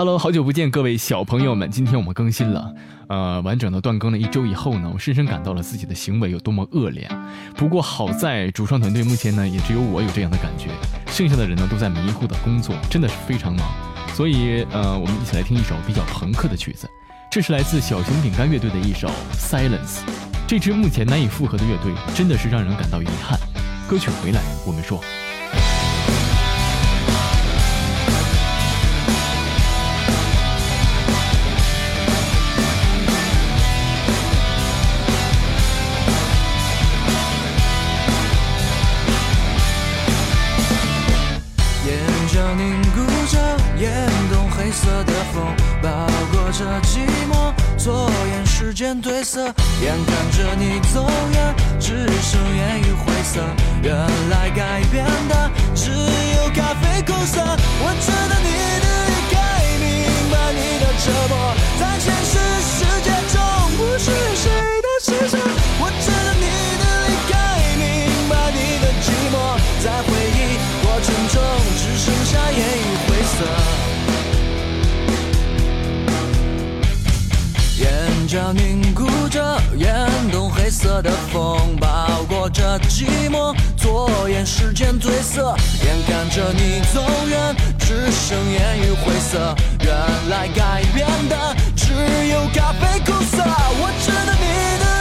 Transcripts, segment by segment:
Hello，好久不见，各位小朋友们！今天我们更新了，呃，完整的断更了一周以后呢，我深深感到了自己的行为有多么恶劣。不过好在主创团队目前呢，也只有我有这样的感觉，剩下的人呢都在迷糊的工作，真的是非常忙。所以，呃，我们一起来听一首比较朋克的曲子，这是来自小熊饼干乐队的一首《Silence》。这支目前难以复合的乐队，真的是让人感到遗憾。歌曲回来，我们说。渐褪色，眼看着你走远，只剩烟雨灰色。原来改变的只有咖啡苦涩。我知道你的离开，明白你的折磨，在现实世界中不是谁的施舍。我知道你的离开，明白你的寂寞，在回忆过程中只剩下烟雨灰色。脚凝固着，眼洞黑色的风包裹着寂寞，左眼时间褪色，眼看着你走远，只剩烟雨灰色。原来改变的只有咖啡苦涩。我知道你的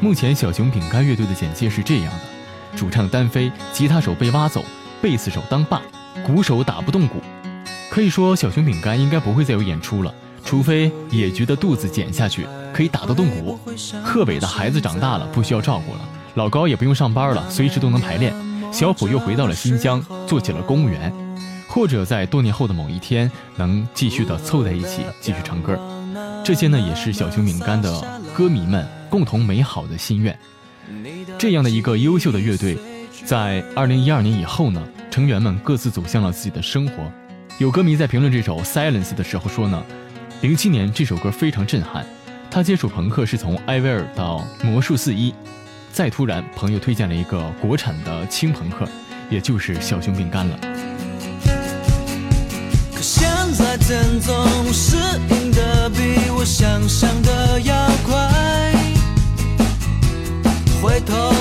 目前小熊饼干乐队的简介是这样的：主唱单飞，吉他手被挖走，贝斯手当爸，鼓手打不动鼓。可以说，小熊饼干应该不会再有演出了，除非野菊的肚子减下去，可以打得动鼓。贺伟的孩子长大了，不需要照顾了，老高也不用上班了，随时都能排练。小普又回到了新疆，做起了公务员，或者在多年后的某一天，能继续的凑在一起继续唱歌。这些呢，也是小熊饼干的歌迷们共同美好的心愿。这样的一个优秀的乐队，在二零一二年以后呢，成员们各自走向了自己的生活。有歌迷在评论这首《Silence》的时候说呢，零七年这首歌非常震撼。他接触朋克是从艾薇儿到魔术四一，再突然朋友推荐了一个国产的轻朋克，也就是小熊饼干了。可现在天总是回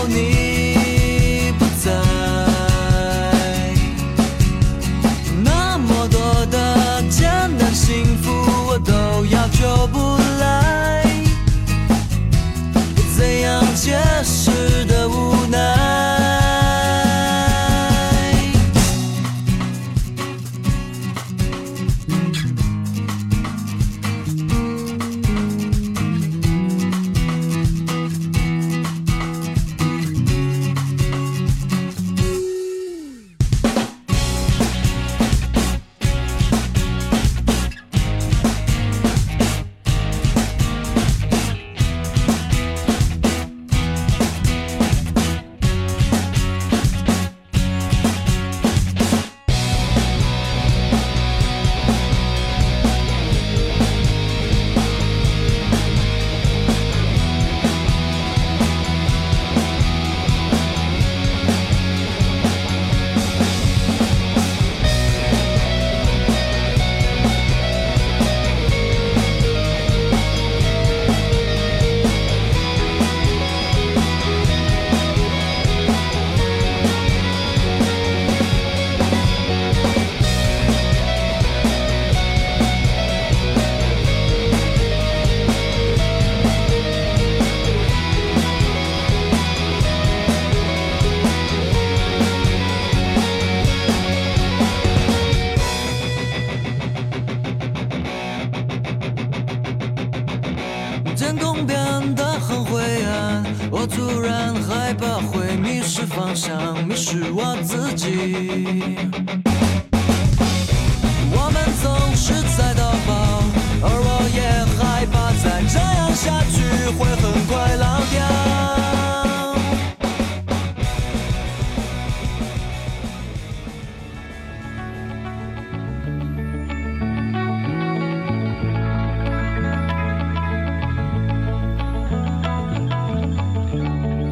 我突然害怕会迷失方向，迷失我自己。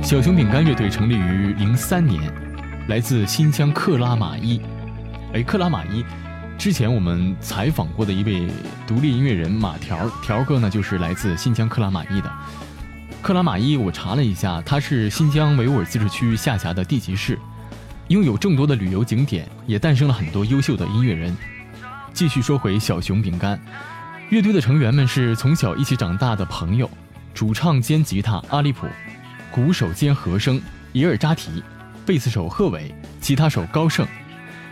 小熊饼干乐队成立于零三年，来自新疆克拉玛依。哎，克拉玛依，之前我们采访过的一位独立音乐人马条条哥呢，就是来自新疆克拉玛依的。克拉玛依，我查了一下，它是新疆维吾尔自治区下辖的地级市，拥有众多的旅游景点，也诞生了很多优秀的音乐人。继续说回小熊饼干，乐队的成员们是从小一起长大的朋友，主唱兼吉他阿利普。鼓手兼和声伊尔扎提，贝斯手贺伟，吉他手高盛。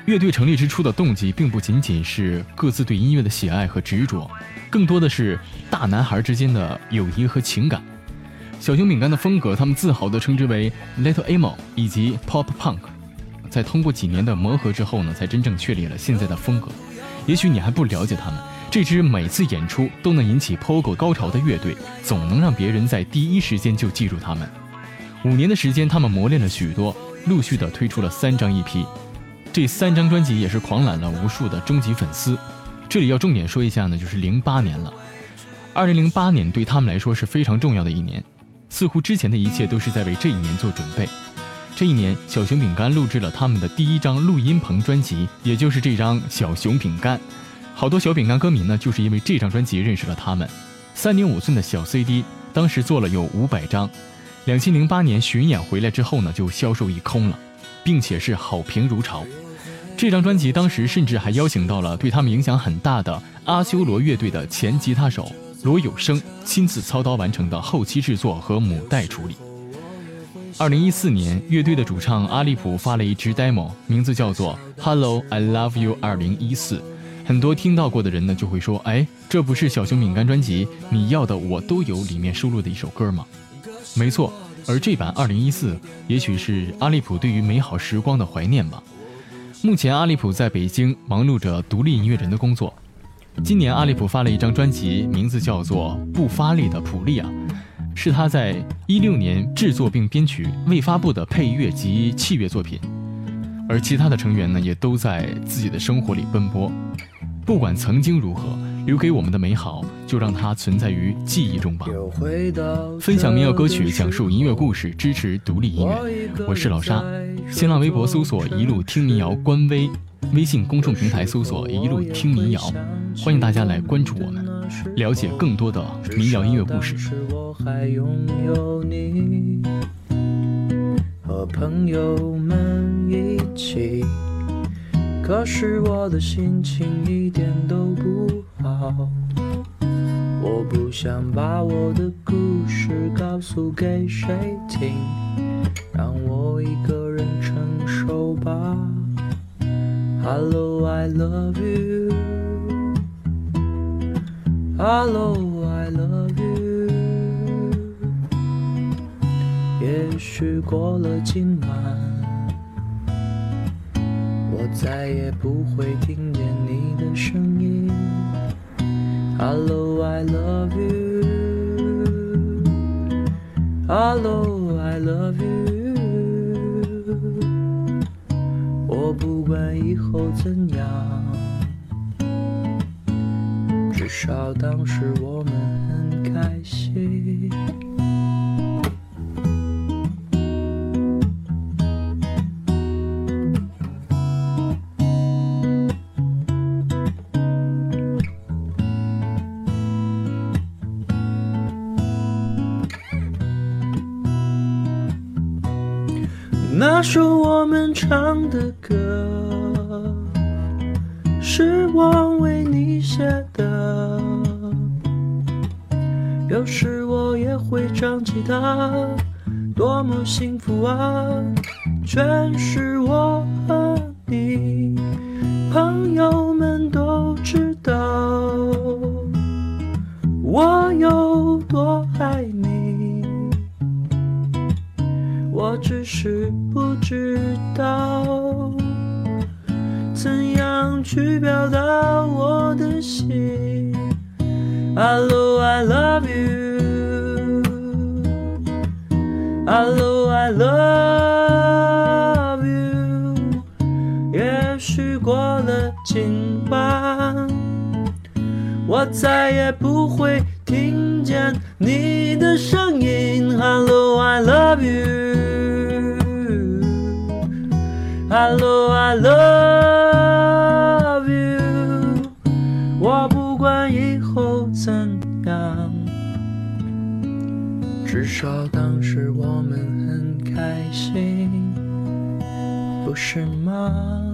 乐队成立之初的动机并不仅仅是各自对音乐的喜爱和执着，更多的是大男孩之间的友谊和情感。小熊饼干的风格，他们自豪地称之为 Little Emo 以及 Pop Punk。在通过几年的磨合之后呢，才真正确立了现在的风格。也许你还不了解他们，这支每次演出都能引起 Pogo 高潮的乐队，总能让别人在第一时间就记住他们。五年的时间，他们磨练了许多，陆续的推出了三张 EP，这三张专辑也是狂揽了无数的终极粉丝。这里要重点说一下呢，就是零八年了。二零零八年对他们来说是非常重要的一年，似乎之前的一切都是在为这一年做准备。这一年，小熊饼干录制了他们的第一张录音棚专辑，也就是这张《小熊饼干》。好多小饼干歌迷呢，就是因为这张专辑认识了他们。三点五寸的小 CD，当时做了有五百张。两千零八年巡演回来之后呢，就销售一空了，并且是好评如潮。这张专辑当时甚至还邀请到了对他们影响很大的阿修罗乐队的前吉他手罗有生亲自操刀完成的后期制作和母带处理。二零一四年，乐队的主唱阿利普发了一支 demo，名字叫做《Hello I Love You 二零一四》，很多听到过的人呢，就会说：“哎，这不是小熊饼干专辑《你要的我都有》里面收录的一首歌吗？”没错，而这版二零一四，也许是阿利普对于美好时光的怀念吧。目前，阿利普在北京忙碌着独立音乐人的工作。今年，阿利普发了一张专辑，名字叫做《不发力的普利亚》，是他在一六年制作并编曲未发布的配乐及器乐作品。而其他的成员呢，也都在自己的生活里奔波。不管曾经如何，留给我们的美好，就让它存在于记忆中吧。分享民谣歌曲，讲述音乐故事，支持独立音乐。我是老沙，新浪微博搜索“一路听民谣”官微，微信公众平台搜索“一路听民谣”，欢迎大家来关注我们，了解更多的民谣音乐故事。和朋友们一起。可是我的心情一点都不好，我不想把我的故事告诉给谁听，让我一个人承受吧。Hello, I love you. Hello, I love you. 也许过了今晚。我再也不会听见你的声音。Hello, I love you. Hello, I love you. 我不管以后怎样，至少当时我们唱的歌，是我为你写的。有时我也会唱吉他，多么幸福啊！全是我去表达我的心。Hello, I love you. Hello, I love you. 也许过了今晚，我再也不会听见你的声音。Hello, I love you. Hello, I love 至少当时我们很开心，不是吗？